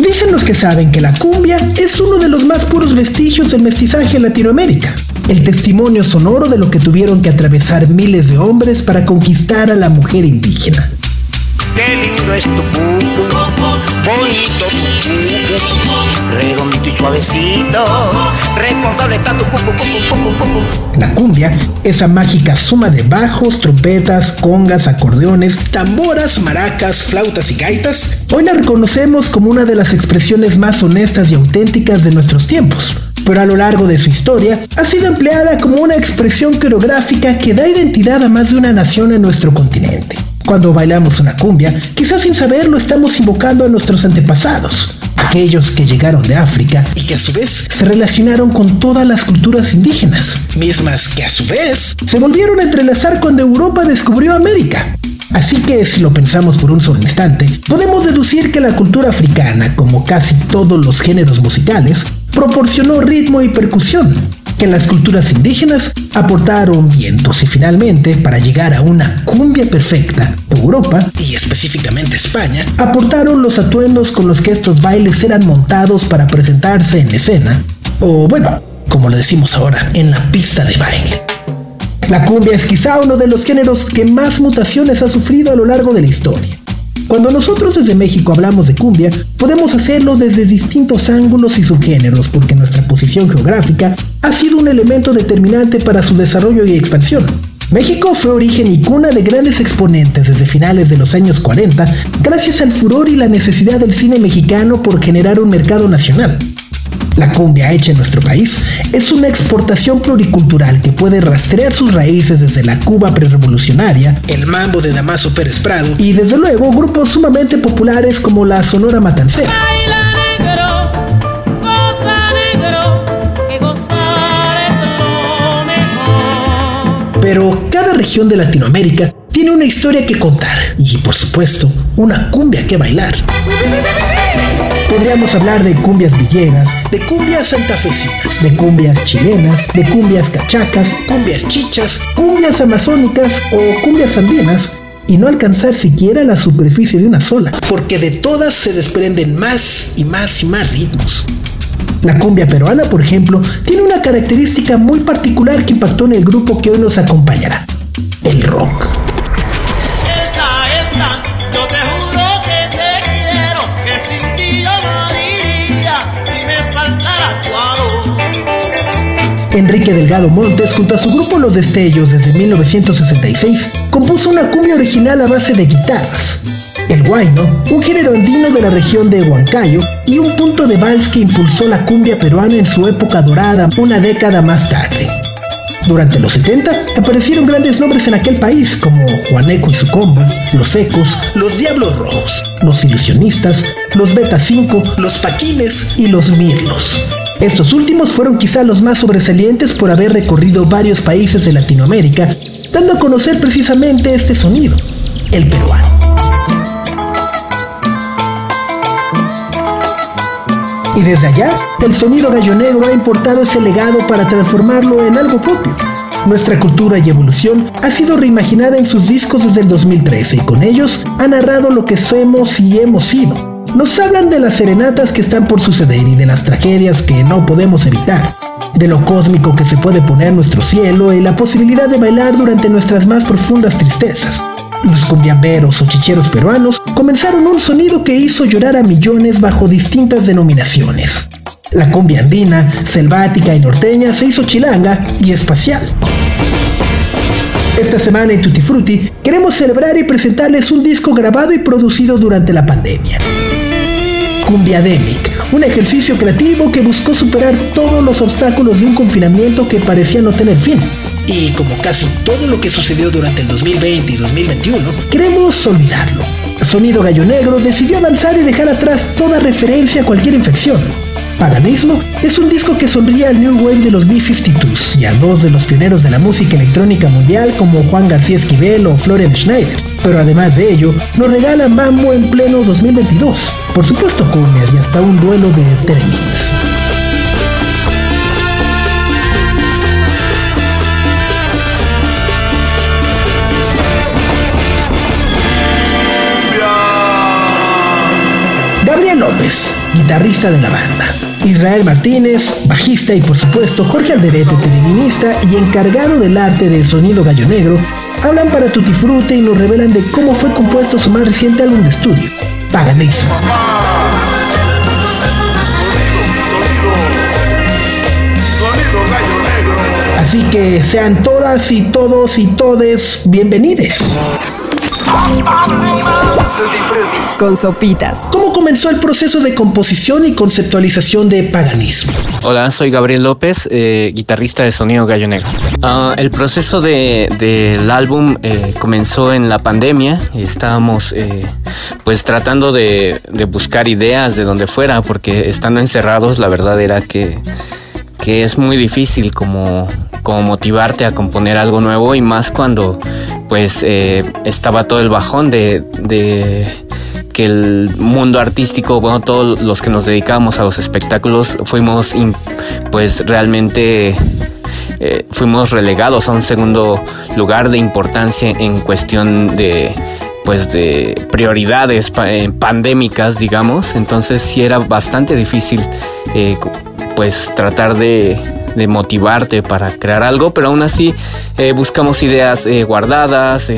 Dicen los que saben que la cumbia es uno de los más puros vestigios del mestizaje en Latinoamérica. El testimonio sonoro de lo que tuvieron que atravesar miles de hombres para conquistar a la mujer indígena. La cumbia, esa mágica suma de bajos, trompetas, congas, acordeones, tamboras, maracas, flautas y gaitas, hoy la reconocemos como una de las expresiones más honestas y auténticas de nuestros tiempos. Pero a lo largo de su historia ha sido empleada como una expresión coreográfica que da identidad a más de una nación en nuestro continente. Cuando bailamos una cumbia, quizás sin saberlo estamos invocando a nuestros antepasados, aquellos que llegaron de África y que a su vez se relacionaron con todas las culturas indígenas, mismas que a su vez se volvieron a entrelazar cuando Europa descubrió América. Así que si lo pensamos por un solo instante, podemos deducir que la cultura africana, como casi todos los géneros musicales, proporcionó ritmo y percusión, que las culturas indígenas aportaron vientos y finalmente, para llegar a una cumbia perfecta, Europa, y específicamente España, aportaron los atuendos con los que estos bailes eran montados para presentarse en escena, o bueno, como lo decimos ahora, en la pista de baile. La cumbia es quizá uno de los géneros que más mutaciones ha sufrido a lo largo de la historia. Cuando nosotros desde México hablamos de cumbia, podemos hacerlo desde distintos ángulos y subgéneros, porque nuestra posición geográfica ha sido un elemento determinante para su desarrollo y expansión. México fue origen y cuna de grandes exponentes desde finales de los años 40, gracias al furor y la necesidad del cine mexicano por generar un mercado nacional. La cumbia hecha en nuestro país es una exportación pluricultural que puede rastrear sus raíces desde la Cuba prerevolucionaria, el mambo de Damaso Pérez Prado y desde luego grupos sumamente populares como la Sonora Matancera. Pero cada región de Latinoamérica tiene una historia que contar y, por supuesto, una cumbia que bailar. Podríamos hablar de cumbias villeras, de cumbias santafesinas, de cumbias chilenas, de cumbias cachacas, cumbias chichas, cumbias amazónicas o cumbias andinas y no alcanzar siquiera la superficie de una sola, porque de todas se desprenden más y más y más ritmos. La cumbia peruana, por ejemplo, tiene una característica muy particular que impactó en el grupo que hoy nos acompañará, el rock. Enrique Delgado Montes, junto a su grupo Los Destellos desde 1966, compuso una cumbia original a base de guitarras. El guayno, un género andino de la región de Huancayo y un punto de vals que impulsó la cumbia peruana en su época dorada una década más tarde. Durante los 70 aparecieron grandes nombres en aquel país como Juaneco y su combo, Los Ecos, Los Diablos Rojos, Los Ilusionistas, Los Beta 5, Los Paquines y Los Mirlos. Estos últimos fueron quizá los más sobresalientes por haber recorrido varios países de Latinoamérica, dando a conocer precisamente este sonido, el peruano. Y desde allá, el sonido gallo negro ha importado ese legado para transformarlo en algo propio. Nuestra cultura y evolución ha sido reimaginada en sus discos desde el 2013 y con ellos ha narrado lo que somos y hemos sido nos hablan de las serenatas que están por suceder y de las tragedias que no podemos evitar, de lo cósmico que se puede poner nuestro cielo y la posibilidad de bailar durante nuestras más profundas tristezas. Los cumbiamberos o chicheros peruanos comenzaron un sonido que hizo llorar a millones bajo distintas denominaciones. La cumbia andina, selvática y norteña se hizo chilanga y espacial. Esta semana en Tutti Frutti queremos celebrar y presentarles un disco grabado y producido durante la pandemia. Cumbiademic, un ejercicio creativo que buscó superar todos los obstáculos de un confinamiento que parecía no tener fin. Y como casi todo lo que sucedió durante el 2020 y 2021, queremos olvidarlo. Sonido Gallo Negro decidió avanzar y dejar atrás toda referencia a cualquier infección. Paganismo es un disco que sonríe al New Wave de los B-52s y a dos de los pioneros de la música electrónica mundial como Juan García Esquivel o Florian Schneider Pero además de ello, nos regalan Mambo en pleno 2022. Por supuesto, cumbias y hasta un duelo de Telemins. López, guitarrista de la banda. Israel Martínez, bajista y por supuesto Jorge Alderete, televinista y encargado del arte del sonido gallo negro, hablan para Tutti Frutti y nos revelan de cómo fue compuesto su más reciente álbum de estudio, Paganismo. Así que sean todas y todos y todes Con sopitas. ¿Cómo comenzó el proceso de composición y conceptualización de paganismo? Hola, soy Gabriel López, eh, guitarrista de Sonido Gallo Negro. Ah, el proceso del de, álbum eh, comenzó en la pandemia. Estábamos eh, pues tratando de, de, buscar ideas de donde fuera, porque estando encerrados la verdad era que, que es muy difícil como, como motivarte a componer algo nuevo y más cuando pues estaba todo el bajón de, de que el mundo artístico, bueno, todos los que nos dedicamos a los espectáculos fuimos pues realmente eh, fuimos relegados a un segundo lugar de importancia en cuestión de pues de prioridades eh, pandémicas digamos. Entonces sí era bastante difícil eh, pues tratar de motivarte para crear algo, pero aún así eh, buscamos ideas eh, guardadas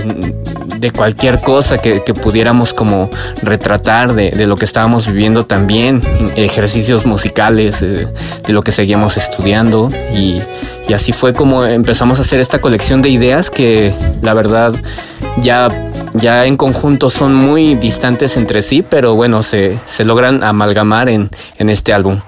de cualquier cosa que, pudiéramos como retratar de, lo que estábamos viviendo también, ejercicios musicales, eh, de lo que seguíamos estudiando y, así fue como empezamos a hacer esta colección de ideas que la verdad ya ya en conjunto son muy distantes entre sí, pero bueno, se, se logran amalgamar en, en este álbum.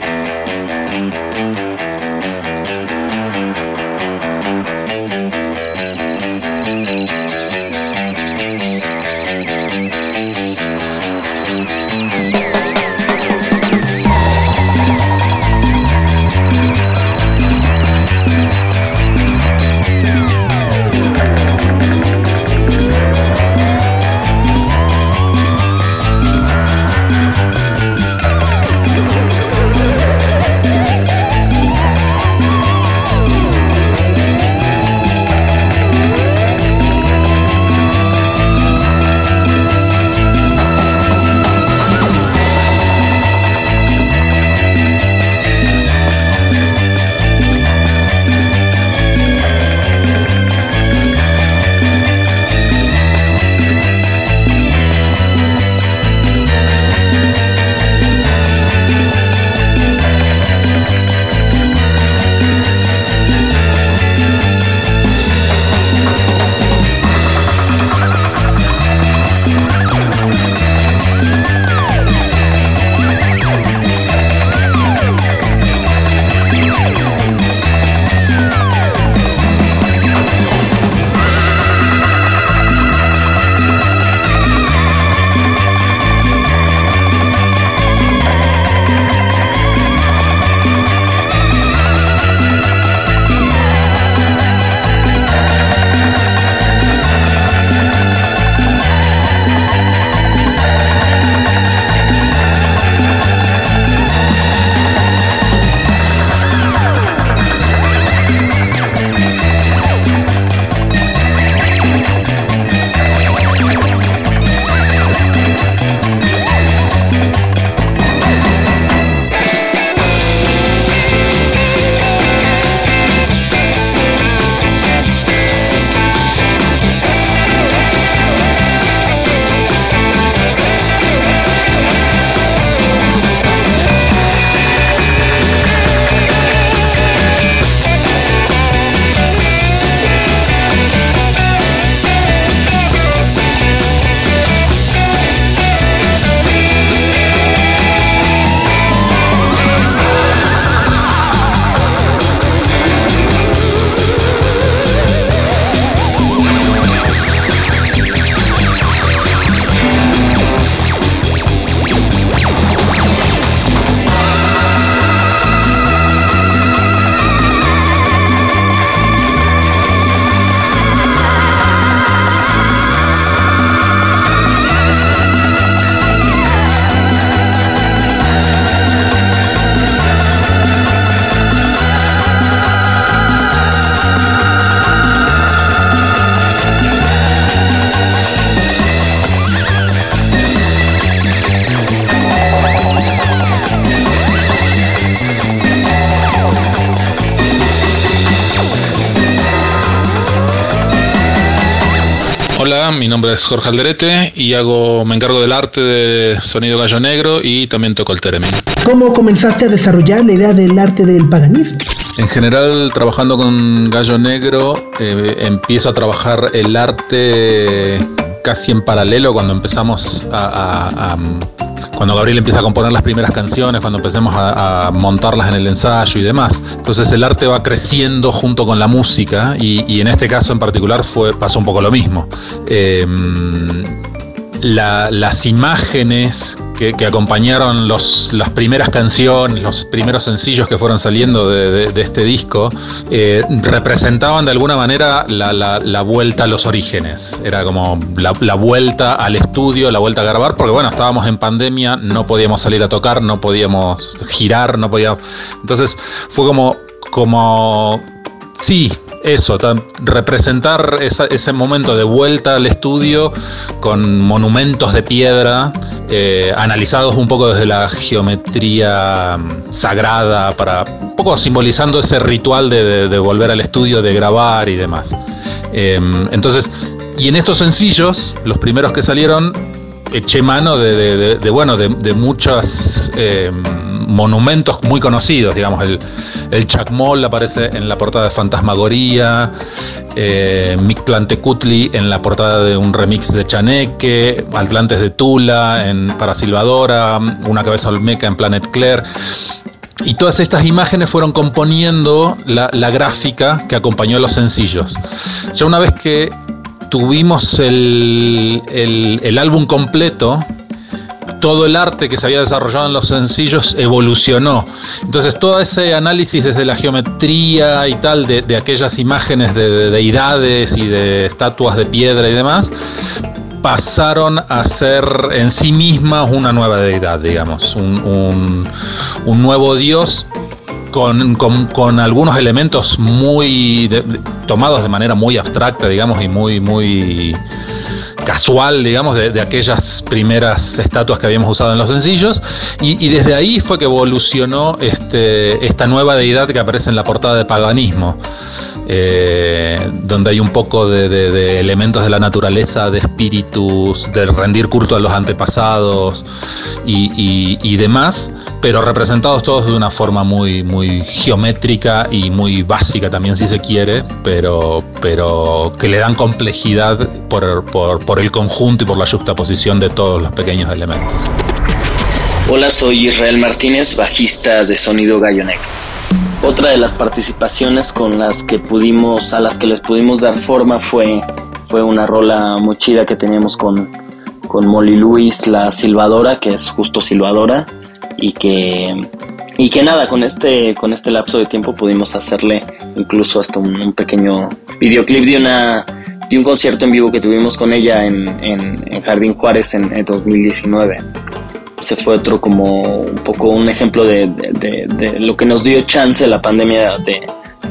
Nombre es Jorge Alderete y hago, me encargo del arte de sonido gallo negro y también toco el theremin. ¿Cómo comenzaste a desarrollar la idea del arte del paganismo? En general, trabajando con gallo negro, eh, empiezo a trabajar el arte casi en paralelo cuando empezamos a cuando Gabriel empieza a componer las primeras canciones, cuando empecemos a, montarlas en el ensayo y demás. Entonces el arte va creciendo junto con la música y, en este caso en particular fue, pasó un poco lo mismo. Las imágenes que, acompañaron los, las primeras canciones, los primeros sencillos que fueron saliendo de, este disco, eh, representaban de alguna manera la, vuelta a los orígenes. Era como la, vuelta al estudio, la vuelta a grabar, porque bueno, estábamos en pandemia, no podíamos salir a tocar, no podíamos girar, no podíamos... Entonces fue como, como Sí, eso, representar ese momento de vuelta al estudio con monumentos de piedra, eh, analizados un poco desde la geometría mm, sagrada, para un poco simbolizando ese ritual de, volver al estudio, de grabar y demás. Em, entonces, y en estos sencillos, los primeros que salieron, eché mano de, bueno, de, muchas em, monumentos muy conocidos, digamos, el, el Chacmol aparece en la portada de Fantasmagoría, eh, Mick Plantecutli en la portada de un remix de Chaneque, Atlantes de Tula en, para Silvadora, Una cabeza olmeca en Planet Claire. Y todas estas imágenes fueron componiendo la, gráfica que acompañó a los sencillos. Ya una vez que tuvimos el, el álbum completo, todo el arte que se había desarrollado en los sencillos evolucionó. Entonces todo ese análisis desde la geometría y tal de, aquellas imágenes de, deidades y de estatuas de piedra y demás, pasaron a ser en sí mismas una nueva deidad, digamos, un, nuevo dios con, algunos elementos muy tomados de manera muy abstracta, digamos, y muy, muy casual, digamos, de, aquellas primeras estatuas que habíamos usado en los sencillos. Y, desde ahí fue que evolucionó este, esta nueva deidad que aparece en la portada de paganismo. Eh, donde hay un poco de, elementos de la naturaleza, de espíritus, de rendir culto a los antepasados y, demás, pero representados todos de una forma muy, muy geométrica y muy básica también si se quiere, pero, pero que le dan complejidad por, por el conjunto y por la juxtaposición de todos los pequeños elementos. Hola, soy Israel Martínez, bajista de Sonido Gallo Negro. Otra de las participaciones con las que pudimos, a las que les pudimos dar forma fue, fue una rola muy chida que teníamos con, con Molly Luis, la silbadora, que es justo silbadora, y que, y que nada, con este, con este lapso de tiempo pudimos hacerle incluso hasta un, pequeño videoclip de una de un concierto en vivo que tuvimos con ella en, en, Jardín Juárez en, en 2019 se fue otro como un poco un ejemplo de, lo que nos dio chance la pandemia de,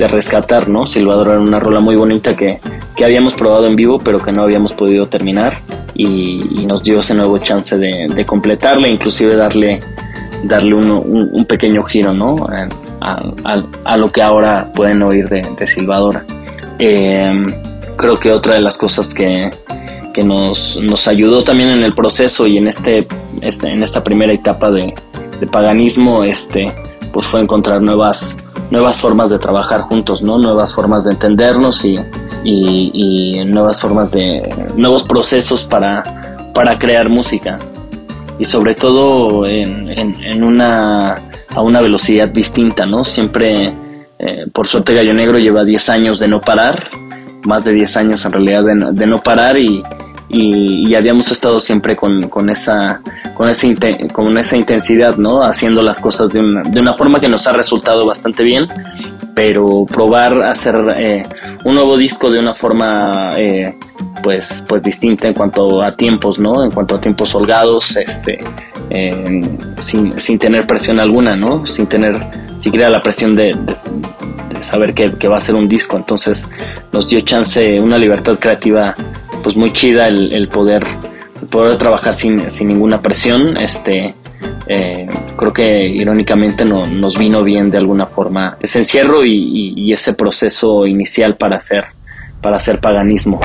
rescatar, ¿no? Silvador era una rola muy bonita que, habíamos probado en vivo pero que no habíamos podido terminar y, nos dio ese nuevo chance de, completarle, inclusive darle, darle un, pequeño giro, ¿no? A, lo que ahora pueden oír de, Silvadora. Eh, creo que otra de las cosas que, que nos, nos ayudó también en el proceso y en este, este en esta primera etapa de, paganismo este pues fue encontrar nuevas nuevas formas de trabajar juntos no nuevas formas de entendernos y, y, nuevas formas de nuevos procesos para para crear música. Y sobre todo en, en, una a una velocidad distinta no siempre eh, por suerte Gallo Negro lleva 10 años de no parar más de 10 años en realidad de, no parar y, y, habíamos estado siempre con, con esa con, ese, con esa intensidad, ¿no? Haciendo las cosas de una, de una forma que nos ha resultado bastante bien, pero probar hacer eh, un nuevo disco de una forma eh, pues, pues distinta en cuanto a tiempos, ¿no? En cuanto a tiempos holgados, este, sin, sin, tener presión alguna, ¿no? Sin tener siquiera la presión de, saber que, que, va a ser un disco. Entonces nos dio chance, una libertad creativa pues muy chida el, poder, poder trabajar sin, sin, ninguna presión. Este, eh, creo que irónicamente no, nos vino bien de alguna forma ese encierro y, y ese proceso inicial para hacer, para hacer paganismo.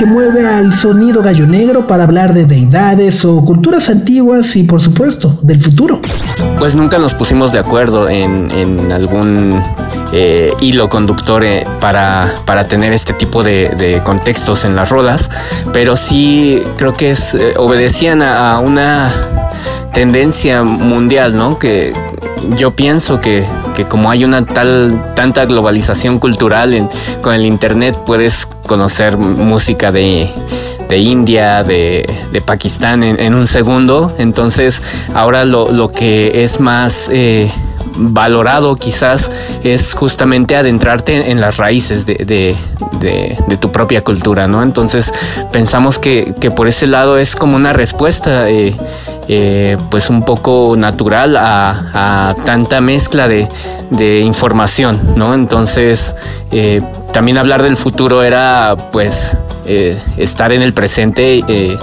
Que mueve al sonido gallo negro para hablar de deidades o culturas antiguas y por supuesto del futuro. Pues nunca nos pusimos de acuerdo en, algún eh, hilo conductor eh, para, para, tener este tipo de, contextos en las rodas, pero sí creo que es, eh, obedecían a, una tendencia mundial, ¿no? Que yo pienso que, como hay una tal tanta globalización cultural con el internet puedes conocer música de de India, de, Pakistán en, un segundo. Entonces ahora lo, que es más... Eh, valorado quizás es justamente adentrarte en las raíces de, tu propia cultura, ¿no? Entonces pensamos que, por ese lado es como una respuesta eh, eh, pues un poco natural a, tanta mezcla de, información, ¿no? Entonces también hablar del futuro era pues eh, estar en el presente eh,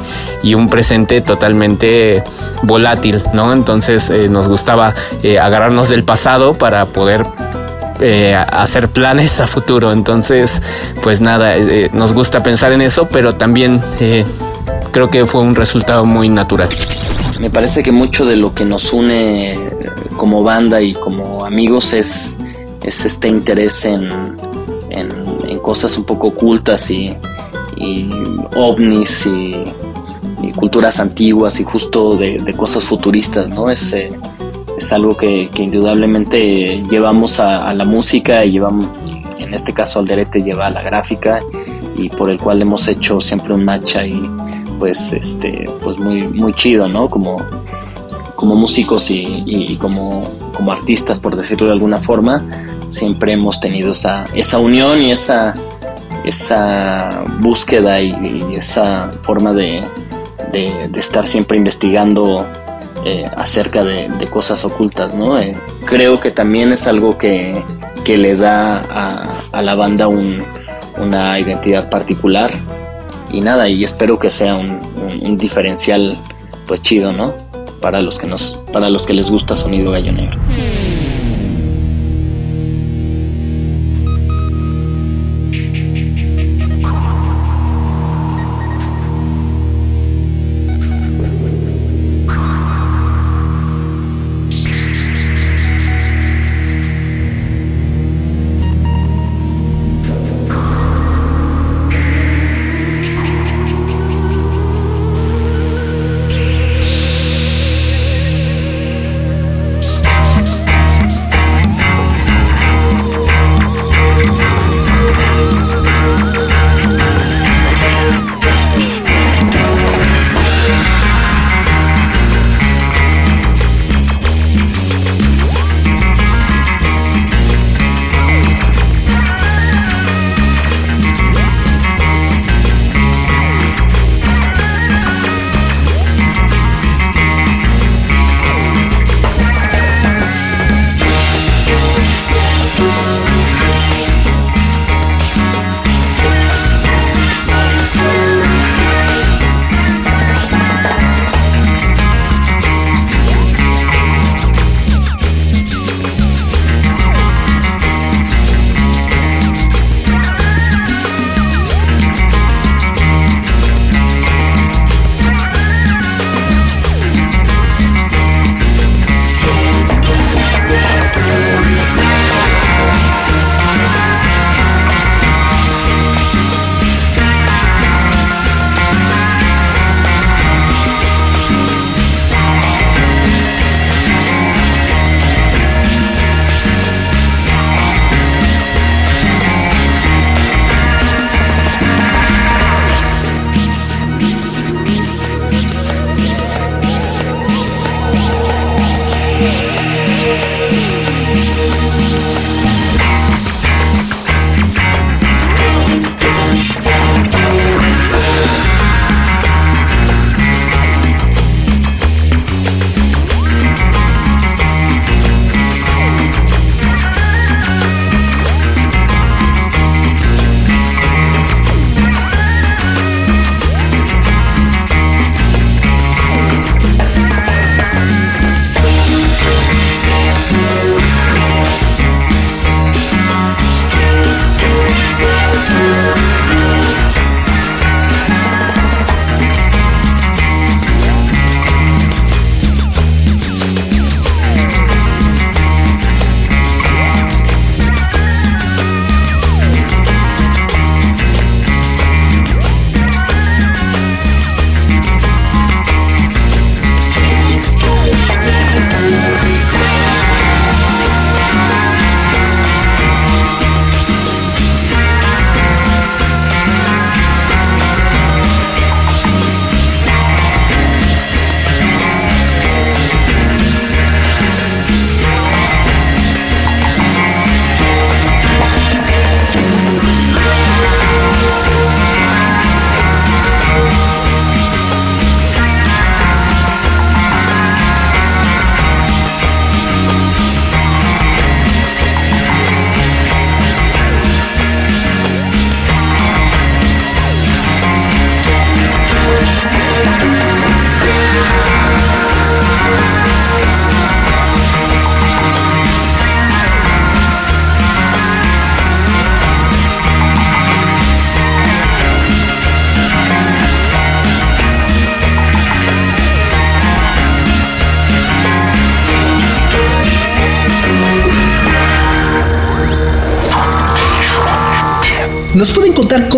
y un presente totalmente volátil, ¿no? Entonces eh, nos gustaba agarrarnos del pasado para poder hacer planes a futuro. Entonces, pues nada, nos gusta pensar en eso, pero también creo que fue un resultado muy natural. Me parece que mucho de lo que nos une como banda y como amigos es, es este interés en, en cosas un poco ocultas y, y ovnis y, culturas antiguas y justo de, cosas futuristas, ¿no? Es, eh, es algo que, indudablemente llevamos a, la música y llevamos, en este caso Alderete lleva a la gráfica y por el cual hemos hecho siempre un match ahí pues este pues muy muy chido no como como músicos y, como, como artistas por decirlo de alguna forma siempre hemos tenido esa, esa unión y esa esa búsqueda y, esa forma de, estar siempre investigando eh, acerca de, cosas ocultas, ¿no? Eh, creo que también es algo que, le da a, la banda una identidad particular y nada, y espero que sea un, diferencial pues chido, ¿no? Para los que nos, para los que les gusta sonido gallo negro.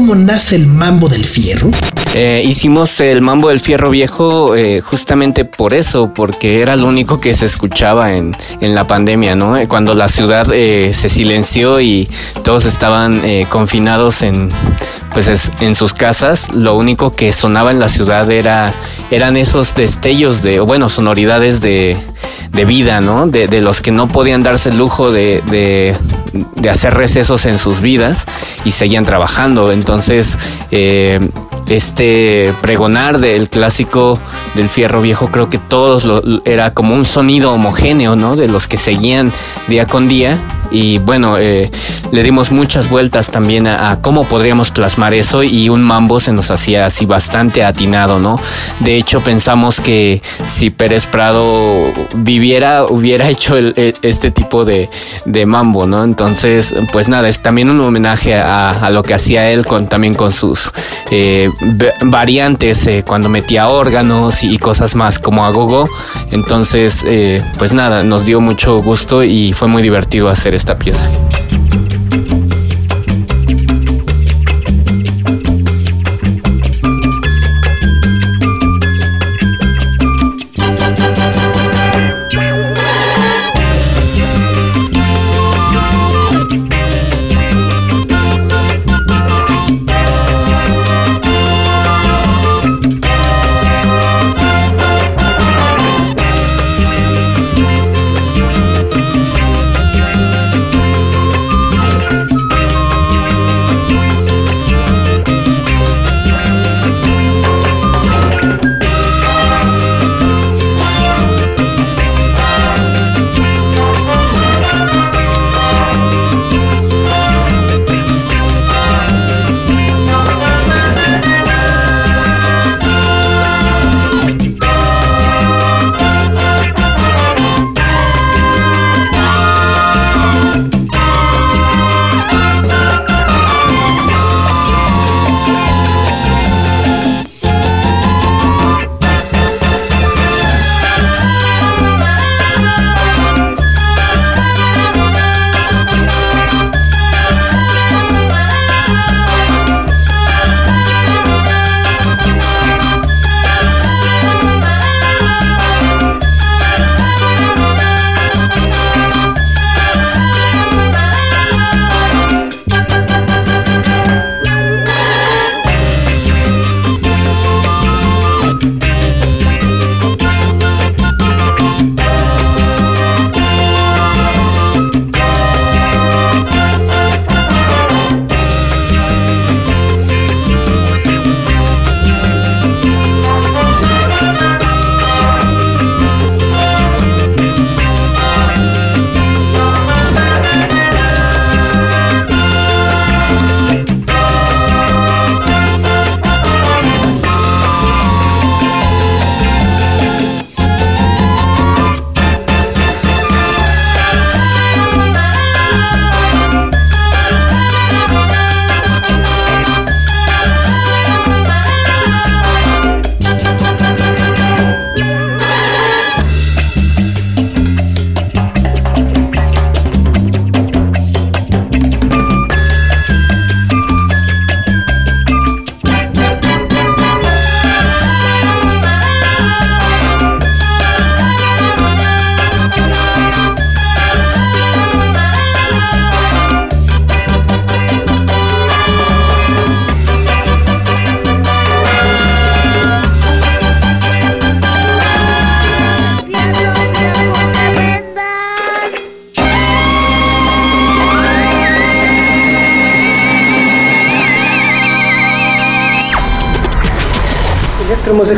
Cómo nace el mambo del fierro? Eh, hicimos el Mambo del Fierro Viejo eh, justamente por eso, porque era lo único que se escuchaba en, en la pandemia, ¿no? Eh, cuando la ciudad se silenció y todos estaban confinados en, pues en sus casas, lo único que sonaba en la ciudad era, eran esos destellos de, o bueno, sonoridades de, de vida, ¿no? De, de, los que no podían darse el lujo de, de, de, hacer recesos en sus vidas y seguían trabajando. Entonces, eh, este pregonar del clásico del fierro viejo, creo que todos lo, era como un sonido homogéneo, ¿no? De los que seguían día con día. Y bueno, eh, le dimos muchas vueltas también a, cómo podríamos plasmar eso y un mambo se nos hacía así bastante atinado, ¿no? De hecho, pensamos que si Pérez Prado viviera, hubiera hecho e, este tipo de, de, mambo, ¿no? Entonces, pues nada, es también un homenaje a, lo que hacía él también con sus eh, variantes eh, cuando metía órganos y, cosas más como a gogo. Entonces, eh, pues nada, nos dio mucho gusto y fue muy divertido hacer esta pieza.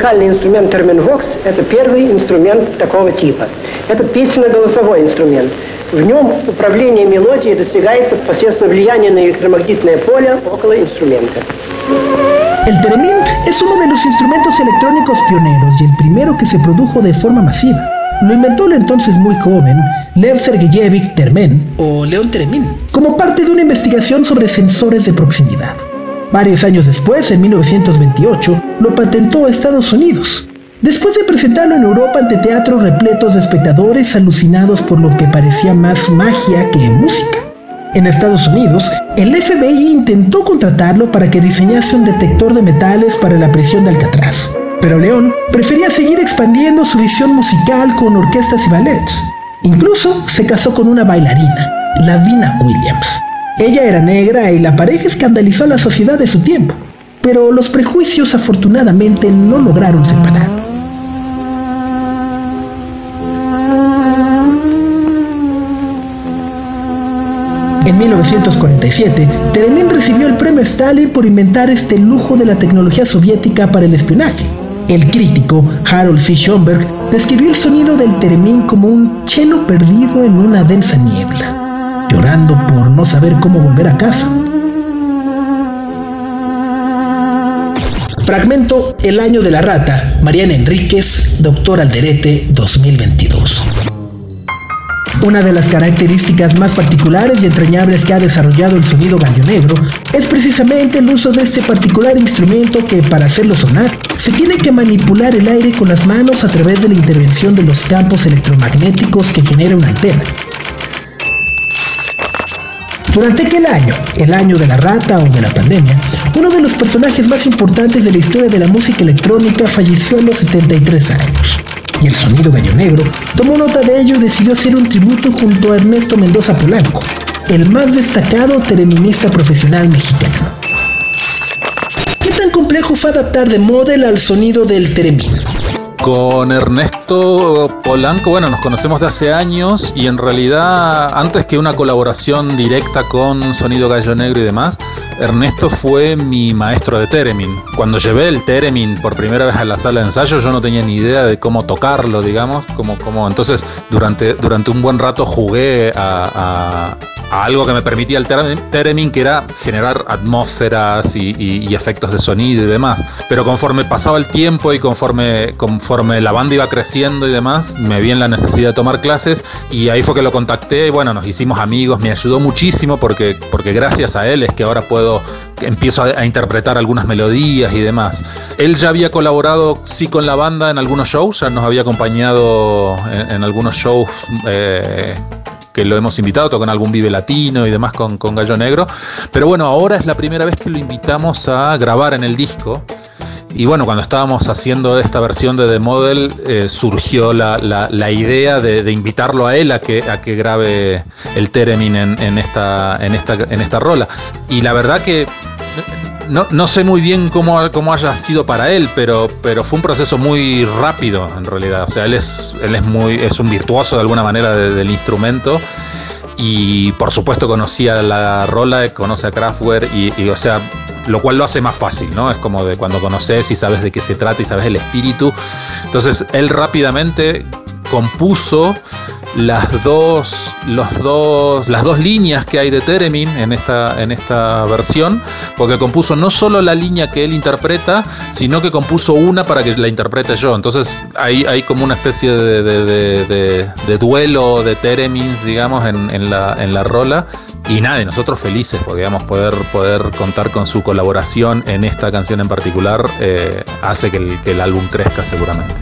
музыкальный инструмент терминвокс – это первый инструмент такого типа. Это песенно-голосовой инструмент. В нем управление мелодией достигается посредством влияния на электромагнитное поле около инструмента. El theremin es uno de los instrumentos electrónicos pioneros y el primero que se produjo de forma masiva. Lo inventó el entonces muy joven Lev Sergeyevich Termen, o León Teremin, como parte de una investigación sobre sensores de proximidad. Varios años después, en 1928, lo patentó Estados Unidos. Después de presentarlo en Europa ante teatros repletos de espectadores alucinados por lo que parecía más magia que música. En Estados Unidos, el FBI intentó contratarlo para que diseñase un detector de metales para la prisión de Alcatraz. Pero León prefería seguir expandiendo su visión musical con orquestas y ballets. Incluso se casó con una bailarina, Lavina Williams. Ella era negra y la pareja escandalizó a la sociedad de su tiempo, pero los prejuicios afortunadamente no lograron separar. En 1947, Teremin recibió el premio Stalin por inventar este lujo de la tecnología soviética para el espionaje. El crítico Harold C. Schoenberg describió el sonido del Teremin como un chelo perdido en una densa niebla, llorando por no saber cómo volver a casa. Fragmento El año de la rata, Mariana Enríquez, Doctor Alderete 2022. Una de las características más particulares y entrañables que ha desarrollado el sonido gallo negro es precisamente el uso de este particular instrumento que para hacerlo sonar se tiene que manipular el aire con las manos a través de la intervención de los campos electromagnéticos que genera una antena. Durante aquel año, el año de la rata o de la pandemia, uno de los personajes más importantes de la historia de la música electrónica falleció a los 73 años y el sonido gallo negro, tomó nota de ello y decidió hacer un tributo junto a Ernesto Mendoza Polanco, el más destacado tereminista profesional mexicano. ¿Qué tan complejo fue adaptar de model al sonido del teremín? Con Ernesto Polanco, bueno, nos conocemos de hace años y en realidad antes que una colaboración directa con Sonido Gallo Negro y demás, Ernesto fue mi maestro de Teremin. Cuando llevé el Teremin por primera vez a la sala de ensayo, yo no tenía ni idea de cómo tocarlo, digamos, como, como entonces durante, durante un buen rato jugué a, algo que me permitía el Teremin, que era generar atmósferas y, efectos de sonido y demás. Pero conforme pasaba el tiempo y conforme, conforme la banda iba creciendo y demás, me vi en la necesidad de tomar clases y ahí fue que lo contacté bueno, nos hicimos amigos, me ayudó muchísimo porque, porque gracias a él es que ahora puedo empiezo a, interpretar algunas melodías y demás. Él ya había colaborado, sí, con la banda en algunos shows, ya nos había acompañado en, algunos shows. Eh, que lo hemos invitado, tocan algún Vive Latino y demás con, con Gallo Negro. Pero bueno, ahora es la primera vez que lo invitamos a grabar en el disco. Y bueno, cuando estábamos haciendo esta versión de The Model, eh, surgió la, idea de, invitarlo a él a que, a que grabe el Teremin en, esta, en, esta, en esta rola. Y la verdad que no, sé muy bien cómo, cómo, haya sido para él, pero, pero fue un proceso muy rápido en realidad. O sea, él es, él es, muy, es un virtuoso de alguna manera del instrumento. Y por supuesto conocía la rola, conoce a Kraftwerk y, y o sea, lo cual lo hace más fácil, ¿no? Es como de cuando conoces y sabes de qué se trata y sabes el espíritu. Entonces él rápidamente compuso las dos, los dos, las dos líneas que hay de Teremin en esta, en esta versión, porque compuso no solo la línea que él interpreta, sino que compuso una para que la interprete yo. Entonces hay, hay como una especie de, duelo de Teremins, digamos, en, la, en la rola. Y nada, nosotros felices, porque digamos, poder, poder contar con su colaboración en esta canción en particular eh, hace que el, que el álbum crezca seguramente.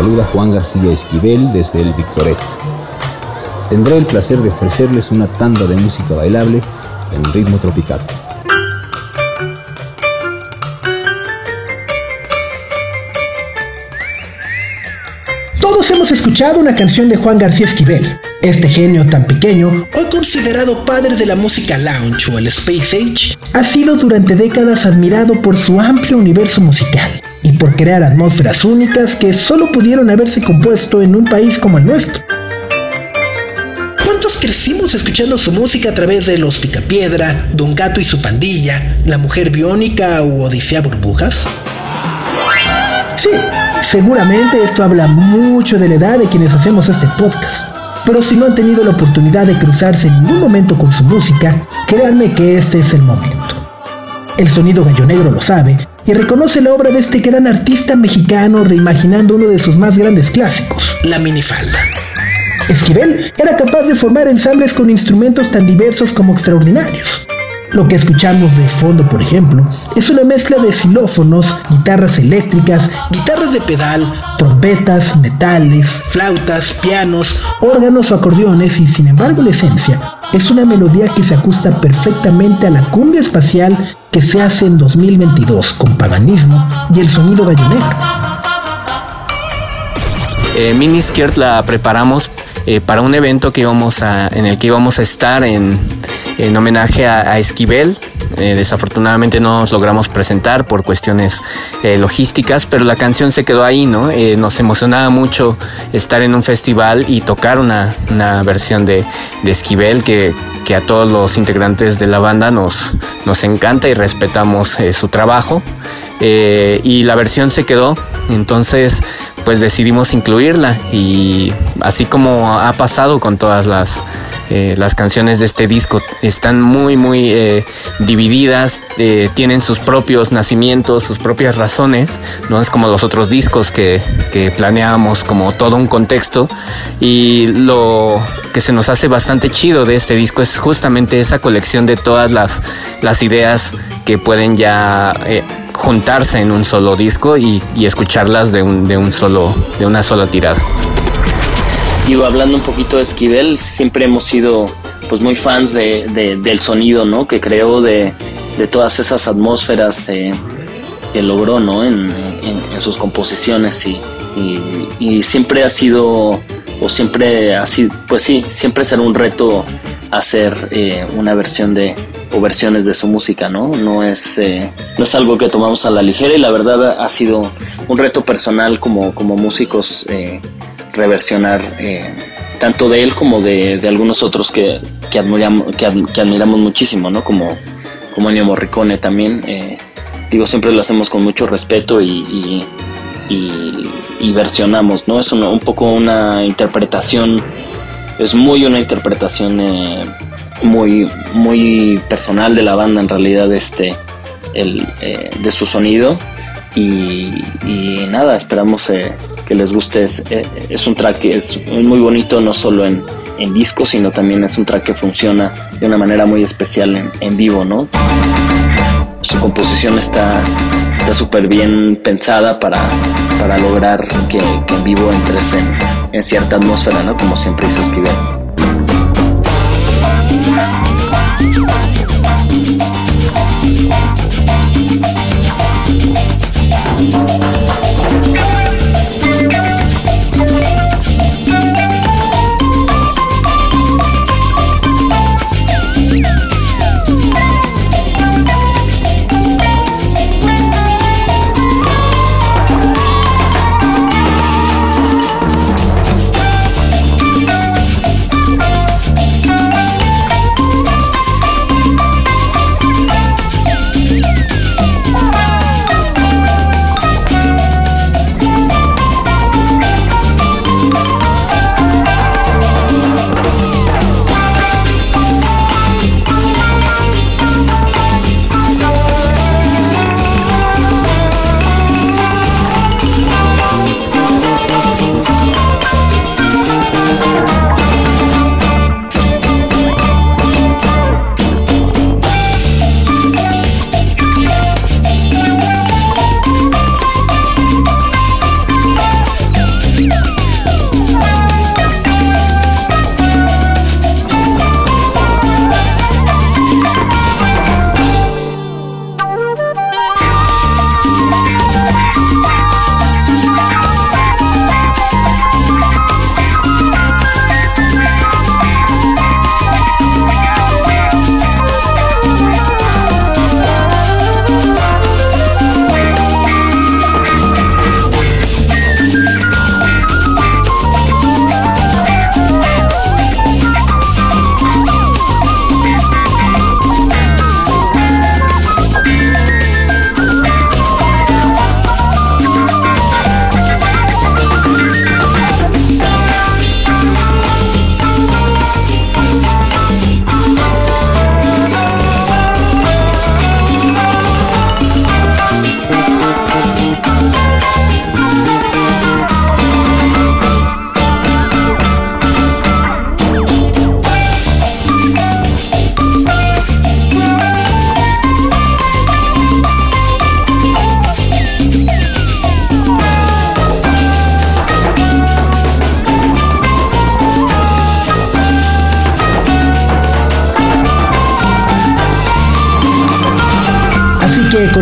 Saluda Juan García Esquivel desde el Victoret. Tendré el placer de ofrecerles una tanda de música bailable en ritmo tropical. Todos hemos escuchado una canción de Juan García Esquivel. Este genio tan pequeño, hoy considerado padre de la música lounge o el space age, ha sido durante décadas admirado por su amplio universo musical por crear atmósferas únicas que solo pudieron haberse compuesto en un país como el nuestro. ¿Cuántos crecimos escuchando su música a través de Los Picapiedra, Don Gato y su pandilla, La Mujer Biónica u Odisea Burbujas? Sí, seguramente esto habla mucho de la edad de quienes hacemos este podcast. Pero si no han tenido la oportunidad de cruzarse en ningún momento con su música, créanme que este es el momento. El sonido gallo negro lo sabe y reconoce la obra de este gran artista mexicano reimaginando uno de sus más grandes clásicos, la minifalda. Esquivel era capaz de formar ensambles con instrumentos tan diversos como extraordinarios. Lo que escuchamos de fondo, por ejemplo, es una mezcla de xilófonos, guitarras eléctricas, guitarras de pedal, trompetas, metales, flautas, pianos, órganos o acordeones y sin embargo la esencia es una melodía que se ajusta perfectamente a la cumbia espacial que se hace en 2022 con paganismo y el sonido gallonero. Eh, Mini Skirt la preparamos eh, para un evento que íbamos a, en el que íbamos a estar en, en homenaje a, Esquivel. Eh, desafortunadamente no nos logramos presentar por cuestiones eh, logísticas, pero la canción se quedó ahí, ¿no? Nos emocionaba mucho estar en un festival y tocar una, una versión de, de Esquivel que, que, a todos los integrantes de la banda nos, nos encanta y respetamos su trabajo. Y la versión se quedó, entonces pues decidimos incluirla. Y así como ha pasado con todas las eh, las canciones de este disco están muy, muy eh, divididas, eh, tienen sus propios nacimientos, sus propias razones, no es como los otros discos que, que planeábamos como todo un contexto. Y lo que se nos hace bastante chido de este disco es justamente esa colección de todas las, las ideas que pueden ya juntarse en un solo disco y, y escucharlas de un, de un solo, de una sola tirada digo, hablando un poquito de Esquivel, siempre hemos sido pues muy fans de, de, del sonido, ¿no? Que creó de, de todas esas atmósferas eh, que logró, ¿no? En, en, sus composiciones y, y, siempre ha sido, o siempre ha sido, pues sí, siempre será un reto hacer eh, una versión de, o versiones de su música, ¿no? No es, eh, no es algo que tomamos a la ligera y la verdad ha sido un reto personal como, como músicos reversionar eh, tanto de él como de, de algunos otros que, que, admiramos, que, ad, que, admiramos muchísimo, ¿no? Como, como Ennio Morricone también. Eh, digo, siempre lo hacemos con mucho respeto y, y, versionamos, ¿no? Es una, un poco una interpretación, es muy una interpretación eh, muy, muy personal de la banda en realidad, este, el, eh, de su sonido. Y, nada, esperamos que les guste. Es, eh, es, un track que es muy bonito, no solo en, en, disco, sino también es un track que funciona de una manera muy especial en, en vivo, ¿no? Su composición está súper bien pensada para, para lograr que, en vivo entres en, en cierta atmósfera, ¿no? Como siempre hizo Esquivel.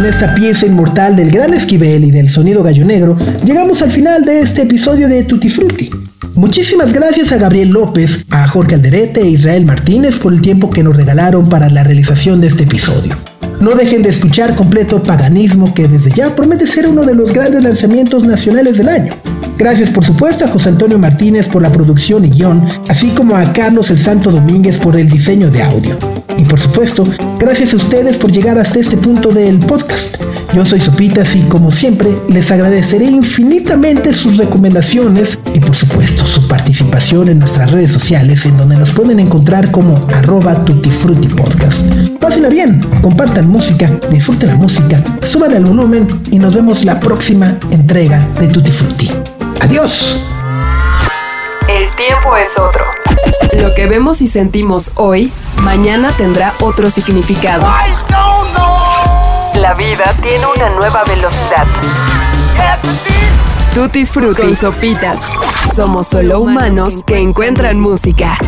Esta pieza inmortal del gran Esquivel y del sonido gallo negro, llegamos al final de este episodio de Tutti Frutti. Muchísimas gracias a Gabriel López, a Jorge Alderete e Israel Martínez por el tiempo que nos regalaron para la realización de este episodio. No dejen de escuchar completo Paganismo que desde ya promete ser uno de los grandes lanzamientos nacionales del año. Gracias por supuesto a José Antonio Martínez por la producción y guion, así como a Carlos el Santo Domínguez por el diseño de audio. Y por supuesto, gracias a ustedes por llegar hasta este punto del podcast. Yo soy Sopitas y como siempre les agradeceré infinitamente sus recomendaciones y por supuesto su participación en nuestras redes sociales en donde nos pueden encontrar como arroba tutifrutipodcast. Pásenla bien, compartan música, disfruten la música, suban el volumen y nos vemos la próxima entrega de Tutti Frutti. Adiós. El tiempo es otro. Lo que vemos y sentimos hoy, mañana tendrá otro significado. La vida tiene una nueva velocidad. Tutti Frutti y Sopitas. Somos solo humanos que encuentran música.